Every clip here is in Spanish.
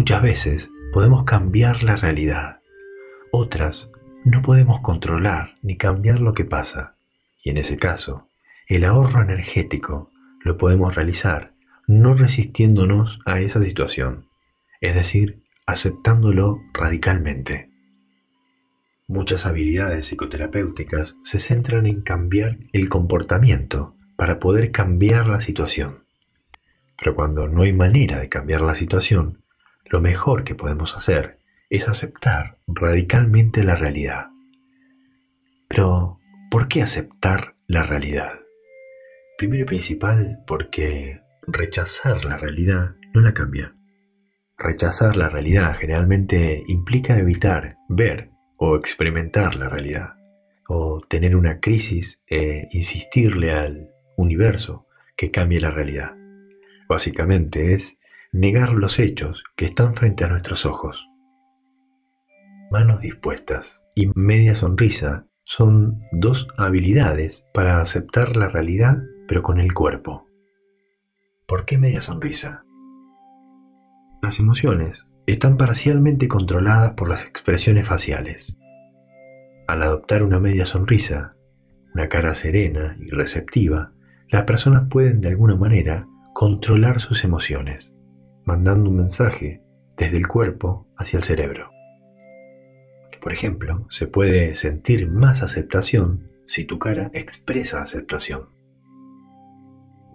Muchas veces podemos cambiar la realidad, otras no podemos controlar ni cambiar lo que pasa, y en ese caso, el ahorro energético lo podemos realizar no resistiéndonos a esa situación, es decir, aceptándolo radicalmente. Muchas habilidades psicoterapéuticas se centran en cambiar el comportamiento para poder cambiar la situación. Pero cuando no hay manera de cambiar la situación, lo mejor que podemos hacer es aceptar radicalmente la realidad. Pero, ¿por qué aceptar la realidad? Primero y principal, porque rechazar la realidad no la cambia. Rechazar la realidad generalmente implica evitar ver o experimentar la realidad, o tener una crisis e insistirle al universo que cambie la realidad. Básicamente es negar los hechos que están frente a nuestros ojos. Manos dispuestas y media sonrisa son dos habilidades para aceptar la realidad pero con el cuerpo. ¿Por qué media sonrisa? Las emociones están parcialmente controladas por las expresiones faciales. Al adoptar una media sonrisa, una cara serena y receptiva, las personas pueden de alguna manera controlar sus emociones, mandando un mensaje desde el cuerpo hacia el cerebro. Por ejemplo, se puede sentir más aceptación si tu cara expresa aceptación.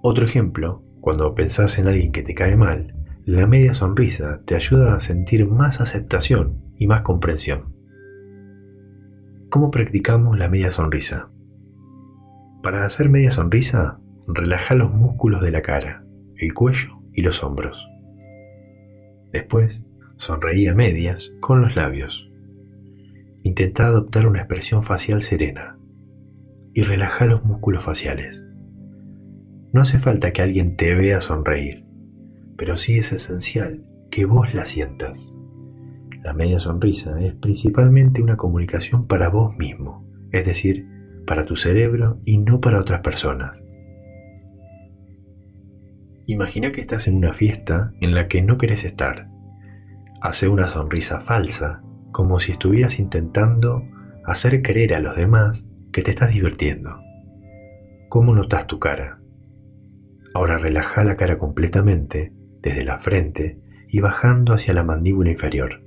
Otro ejemplo, cuando pensás en alguien que te cae mal, la media sonrisa te ayuda a sentir más aceptación y más comprensión. ¿Cómo practicamos la media sonrisa? Para hacer media sonrisa, relaja los músculos de la cara, el cuello y los hombros. Después, sonreí a medias con los labios. Intenta adoptar una expresión facial serena y relaja los músculos faciales. No hace falta que alguien te vea sonreír pero sí es esencial que vos la sientas. La media sonrisa es principalmente una comunicación para vos mismo, es decir, para tu cerebro y no para otras personas. Imagina que estás en una fiesta en la que no querés estar. Hace una sonrisa falsa, como si estuvieras intentando hacer creer a los demás que te estás divirtiendo. ¿Cómo notas tu cara? Ahora relaja la cara completamente desde la frente y bajando hacia la mandíbula inferior.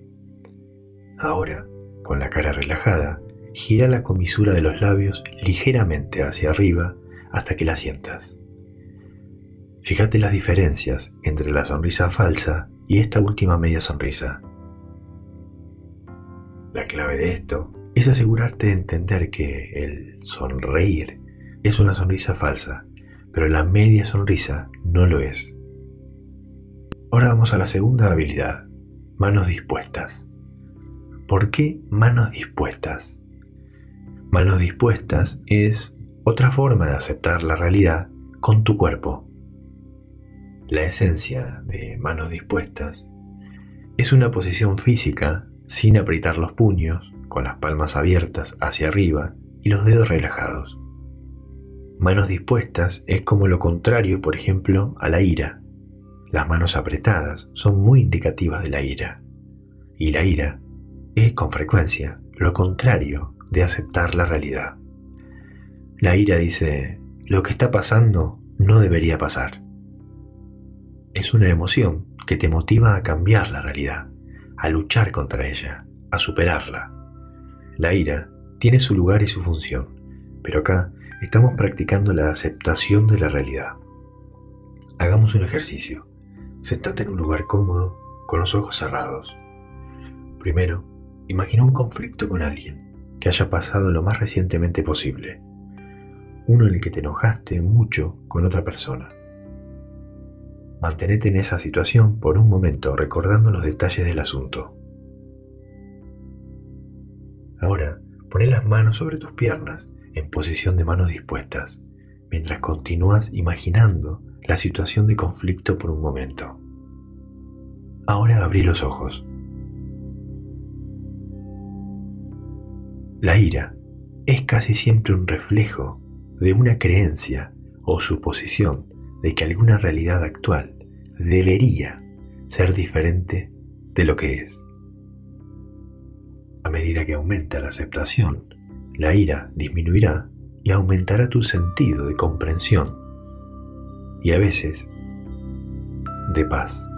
Ahora, con la cara relajada, gira la comisura de los labios ligeramente hacia arriba hasta que la sientas. Fíjate las diferencias entre la sonrisa falsa y esta última media sonrisa. La clave de esto es asegurarte de entender que el sonreír es una sonrisa falsa, pero la media sonrisa no lo es. Ahora vamos a la segunda habilidad, manos dispuestas. ¿Por qué manos dispuestas? Manos dispuestas es otra forma de aceptar la realidad con tu cuerpo. La esencia de manos dispuestas es una posición física sin apretar los puños, con las palmas abiertas hacia arriba y los dedos relajados. Manos dispuestas es como lo contrario, por ejemplo, a la ira. Las manos apretadas son muy indicativas de la ira. Y la ira es con frecuencia lo contrario de aceptar la realidad. La ira dice, lo que está pasando no debería pasar. Es una emoción que te motiva a cambiar la realidad, a luchar contra ella, a superarla. La ira tiene su lugar y su función, pero acá estamos practicando la aceptación de la realidad. Hagamos un ejercicio. Sentate en un lugar cómodo, con los ojos cerrados. Primero, imagina un conflicto con alguien que haya pasado lo más recientemente posible. Uno en el que te enojaste mucho con otra persona. Mantenete en esa situación por un momento recordando los detalles del asunto. Ahora, poné las manos sobre tus piernas en posición de manos dispuestas, mientras continúas imaginando la situación de conflicto por un momento. Ahora abrí los ojos. La ira es casi siempre un reflejo de una creencia o suposición de que alguna realidad actual debería ser diferente de lo que es. A medida que aumenta la aceptación, la ira disminuirá y aumentará tu sentido de comprensión y a veces de paz.